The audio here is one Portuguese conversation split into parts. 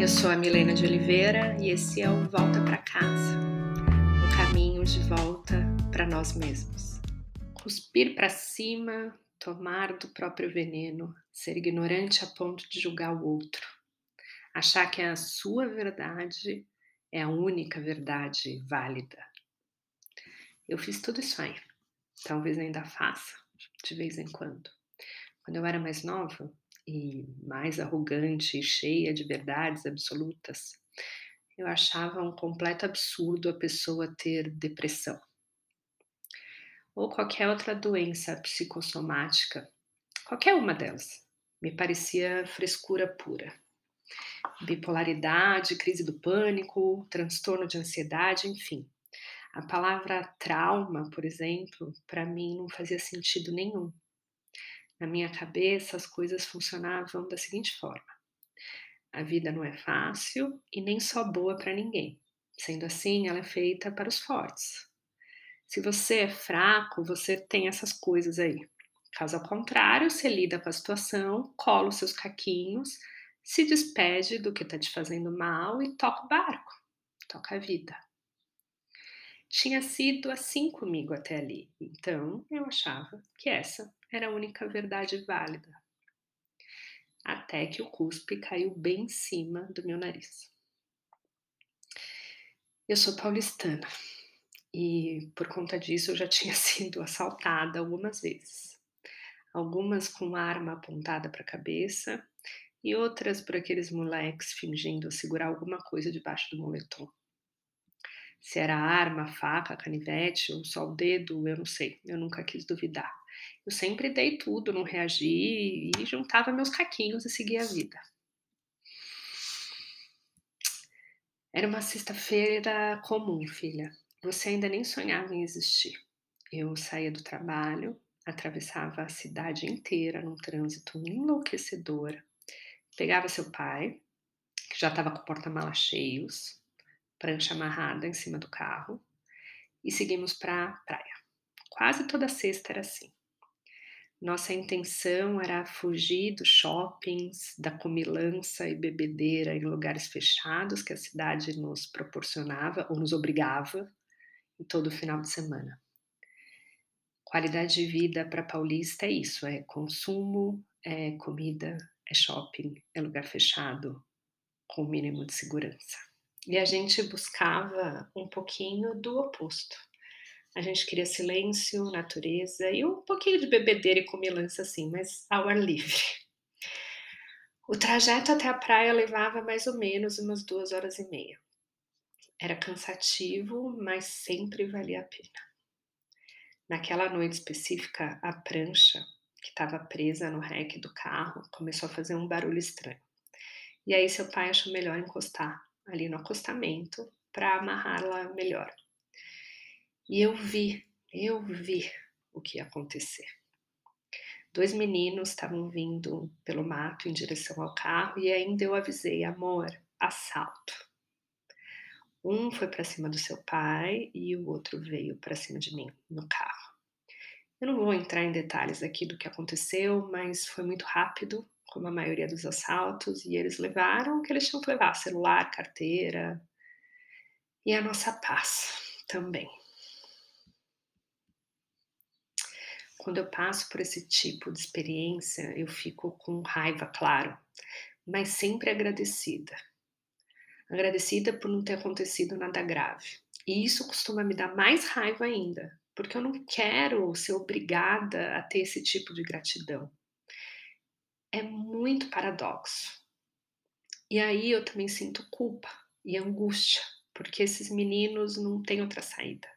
Eu sou a Milena de Oliveira e esse é o Volta para Casa um caminho de volta para nós mesmos. Cuspir para cima, tomar do próprio veneno, ser ignorante a ponto de julgar o outro, achar que a sua verdade é a única verdade válida. Eu fiz tudo isso aí, talvez ainda faça, de vez em quando. Quando eu era mais nova, e mais arrogante e cheia de verdades absolutas, eu achava um completo absurdo a pessoa ter depressão ou qualquer outra doença psicossomática, qualquer uma delas, me parecia frescura pura. Bipolaridade, crise do pânico, transtorno de ansiedade, enfim. A palavra trauma, por exemplo, para mim não fazia sentido nenhum. Na minha cabeça, as coisas funcionavam da seguinte forma: a vida não é fácil e nem só boa para ninguém. Sendo assim, ela é feita para os fortes. Se você é fraco, você tem essas coisas aí. Caso ao contrário, você lida com a situação, cola os seus caquinhos, se despede do que está te fazendo mal e toca o barco, toca a vida. Tinha sido assim comigo até ali, então eu achava que essa era a única verdade válida. Até que o cuspe caiu bem em cima do meu nariz. Eu sou paulistana e por conta disso eu já tinha sido assaltada algumas vezes. Algumas com arma apontada para a cabeça e outras por aqueles moleques fingindo segurar alguma coisa debaixo do moletom. Se era arma, faca, canivete ou só o dedo, eu não sei, eu nunca quis duvidar. Eu sempre dei tudo, não reagi e juntava meus caquinhos e seguia a vida. Era uma sexta-feira comum, filha. Você ainda nem sonhava em existir. Eu saía do trabalho, atravessava a cidade inteira num trânsito enlouquecedor, pegava seu pai, que já estava com porta-mala cheios, prancha amarrada em cima do carro, e seguimos para a praia. Quase toda sexta era assim. Nossa intenção era fugir dos shoppings, da comilança e bebedeira em lugares fechados que a cidade nos proporcionava ou nos obrigava em todo final de semana. Qualidade de vida para paulista é isso: é consumo, é comida, é shopping, é lugar fechado, com o mínimo de segurança. E a gente buscava um pouquinho do oposto a gente queria silêncio, natureza e um pouquinho de bebedeira e comilança assim, mas ao ar livre. O trajeto até a praia levava mais ou menos umas duas horas e meia. Era cansativo, mas sempre valia a pena. Naquela noite específica, a prancha que estava presa no rec do carro começou a fazer um barulho estranho. E aí seu pai achou melhor encostar ali no acostamento para amarrá-la melhor. E eu vi, eu vi o que ia acontecer. Dois meninos estavam vindo pelo mato em direção ao carro e ainda eu avisei, amor, assalto. Um foi para cima do seu pai e o outro veio para cima de mim no carro. Eu não vou entrar em detalhes aqui do que aconteceu, mas foi muito rápido, como a maioria dos assaltos, e eles levaram o que eles tinham que levar: celular, carteira e a nossa paz também. Quando eu passo por esse tipo de experiência, eu fico com raiva, claro, mas sempre agradecida. Agradecida por não ter acontecido nada grave. E isso costuma me dar mais raiva ainda, porque eu não quero ser obrigada a ter esse tipo de gratidão. É muito paradoxo. E aí eu também sinto culpa e angústia, porque esses meninos não têm outra saída.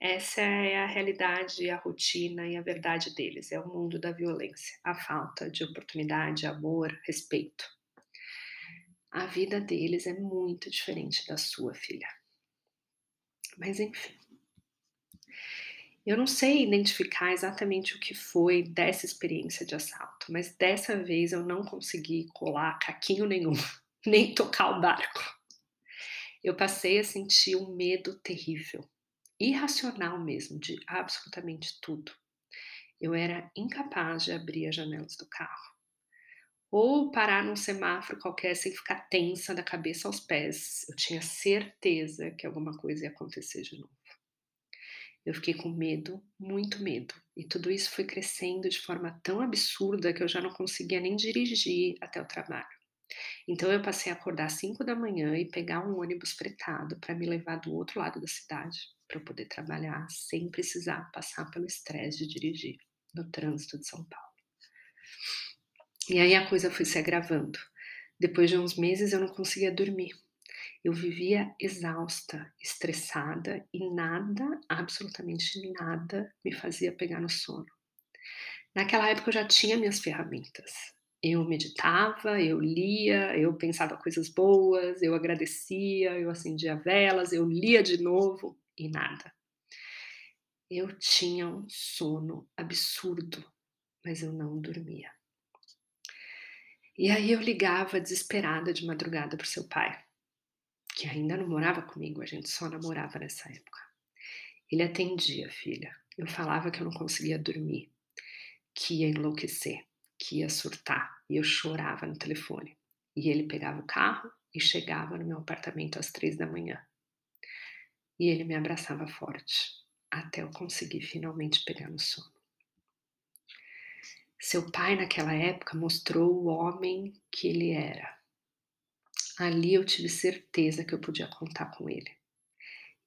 Essa é a realidade, a rotina e a verdade deles. É o mundo da violência, a falta de oportunidade, amor, respeito. A vida deles é muito diferente da sua, filha. Mas enfim. Eu não sei identificar exatamente o que foi dessa experiência de assalto, mas dessa vez eu não consegui colar caquinho nenhum, nem tocar o barco. Eu passei a sentir um medo terrível irracional mesmo, de absolutamente tudo. Eu era incapaz de abrir as janelas do carro. ou parar num semáforo qualquer sem ficar tensa da cabeça aos pés. Eu tinha certeza que alguma coisa ia acontecer de novo. Eu fiquei com medo, muito medo, e tudo isso foi crescendo de forma tão absurda que eu já não conseguia nem dirigir até o trabalho. Então eu passei a acordar às 5 da manhã e pegar um ônibus fretado para me levar do outro lado da cidade, para eu poder trabalhar sem precisar passar pelo estresse de dirigir no trânsito de São Paulo. E aí a coisa foi se agravando. Depois de uns meses eu não conseguia dormir. Eu vivia exausta, estressada e nada, absolutamente nada, me fazia pegar no sono. Naquela época eu já tinha minhas ferramentas. Eu meditava, eu lia, eu pensava coisas boas, eu agradecia, eu acendia velas, eu lia de novo e nada. Eu tinha um sono absurdo, mas eu não dormia. E aí eu ligava desesperada de madrugada para o seu pai que ainda não morava comigo, a gente só namorava nessa época. Ele atendia, filha. Eu falava que eu não conseguia dormir, que ia enlouquecer, que ia surtar, e eu chorava no telefone. E ele pegava o carro e chegava no meu apartamento às três da manhã. E ele me abraçava forte, até eu conseguir finalmente pegar no sono. Seu pai, naquela época, mostrou o homem que ele era Ali eu tive certeza que eu podia contar com ele.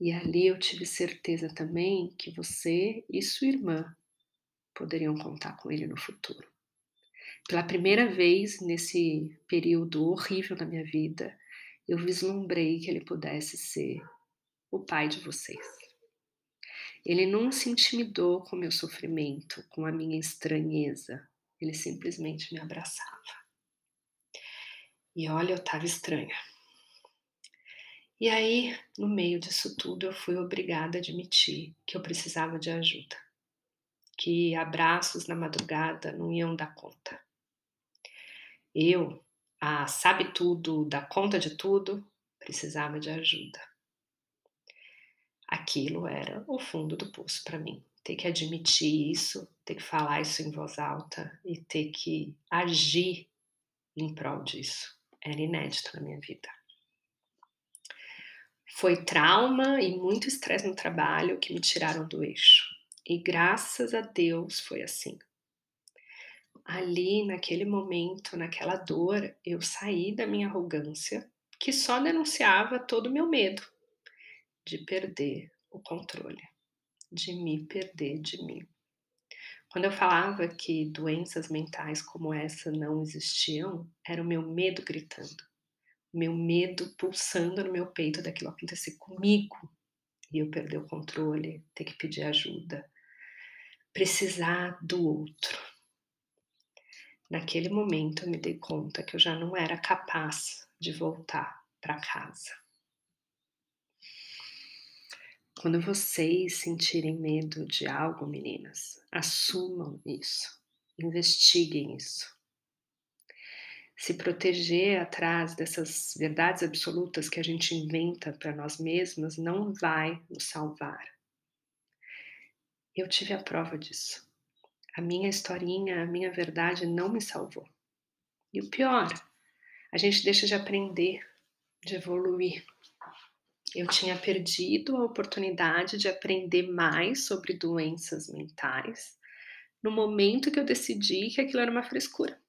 E ali eu tive certeza também que você e sua irmã poderiam contar com ele no futuro. Pela primeira vez nesse período horrível da minha vida, eu vislumbrei que ele pudesse ser o pai de vocês. Ele não se intimidou com meu sofrimento, com a minha estranheza, ele simplesmente me abraçava. E olha, eu estava estranha. E aí, no meio disso tudo, eu fui obrigada a admitir que eu precisava de ajuda, que abraços na madrugada não iam dar conta. Eu, a sabe tudo, dá conta de tudo, precisava de ajuda. Aquilo era o fundo do poço para mim. Ter que admitir isso, ter que falar isso em voz alta e ter que agir em prol disso era inédito na minha vida. Foi trauma e muito estresse no trabalho que me tiraram do eixo. E graças a Deus foi assim. Ali, naquele momento, naquela dor, eu saí da minha arrogância, que só denunciava todo o meu medo de perder o controle, de me perder de mim. Quando eu falava que doenças mentais como essa não existiam, era o meu medo gritando, o meu medo pulsando no meu peito daquilo acontecer comigo e eu perder o controle, ter que pedir ajuda, precisar do outro. Naquele momento eu me dei conta que eu já não era capaz de voltar para casa. Quando vocês sentirem medo de algo, meninas, assumam isso, investiguem isso. Se proteger atrás dessas verdades absolutas que a gente inventa para nós mesmas não vai nos salvar. Eu tive a prova disso. A minha historinha, a minha verdade não me salvou. E o pior, a gente deixa de aprender, de evoluir, eu tinha perdido a oportunidade de aprender mais sobre doenças mentais no momento que eu decidi que aquilo era uma frescura.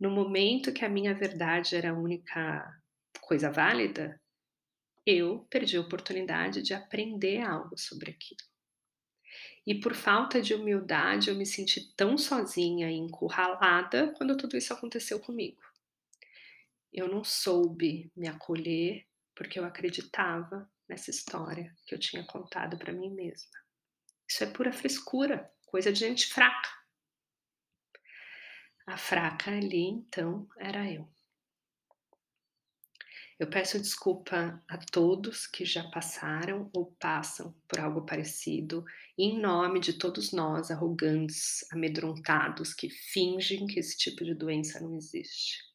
No momento que a minha verdade era a única coisa válida, eu perdi a oportunidade de aprender algo sobre aquilo. E por falta de humildade, eu me senti tão sozinha e encurralada quando tudo isso aconteceu comigo. Eu não soube me acolher porque eu acreditava nessa história que eu tinha contado para mim mesma. Isso é pura frescura, coisa de gente fraca. A fraca ali, então, era eu. Eu peço desculpa a todos que já passaram ou passam por algo parecido, em nome de todos nós arrogantes, amedrontados, que fingem que esse tipo de doença não existe.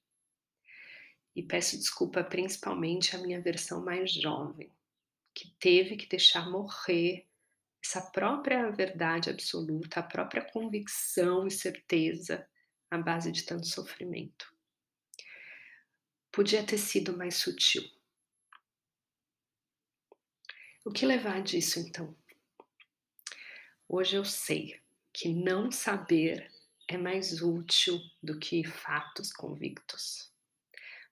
E peço desculpa principalmente à minha versão mais jovem, que teve que deixar morrer essa própria verdade absoluta, a própria convicção e certeza à base de tanto sofrimento. Podia ter sido mais sutil. O que levar disso então? Hoje eu sei que não saber é mais útil do que fatos convictos,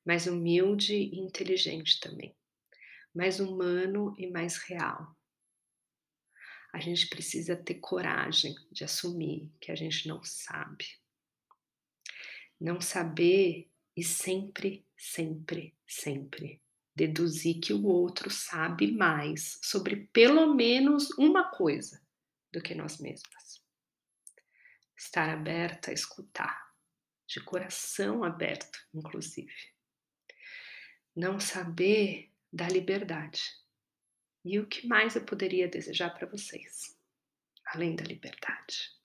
mais humilde e inteligente também, mais humano e mais real. A gente precisa ter coragem de assumir que a gente não sabe. Não saber e sempre, sempre, sempre deduzir que o outro sabe mais sobre pelo menos uma coisa do que nós mesmas. Estar aberta a escutar, de coração aberto, inclusive. Não saber da liberdade. E o que mais eu poderia desejar para vocês, além da liberdade?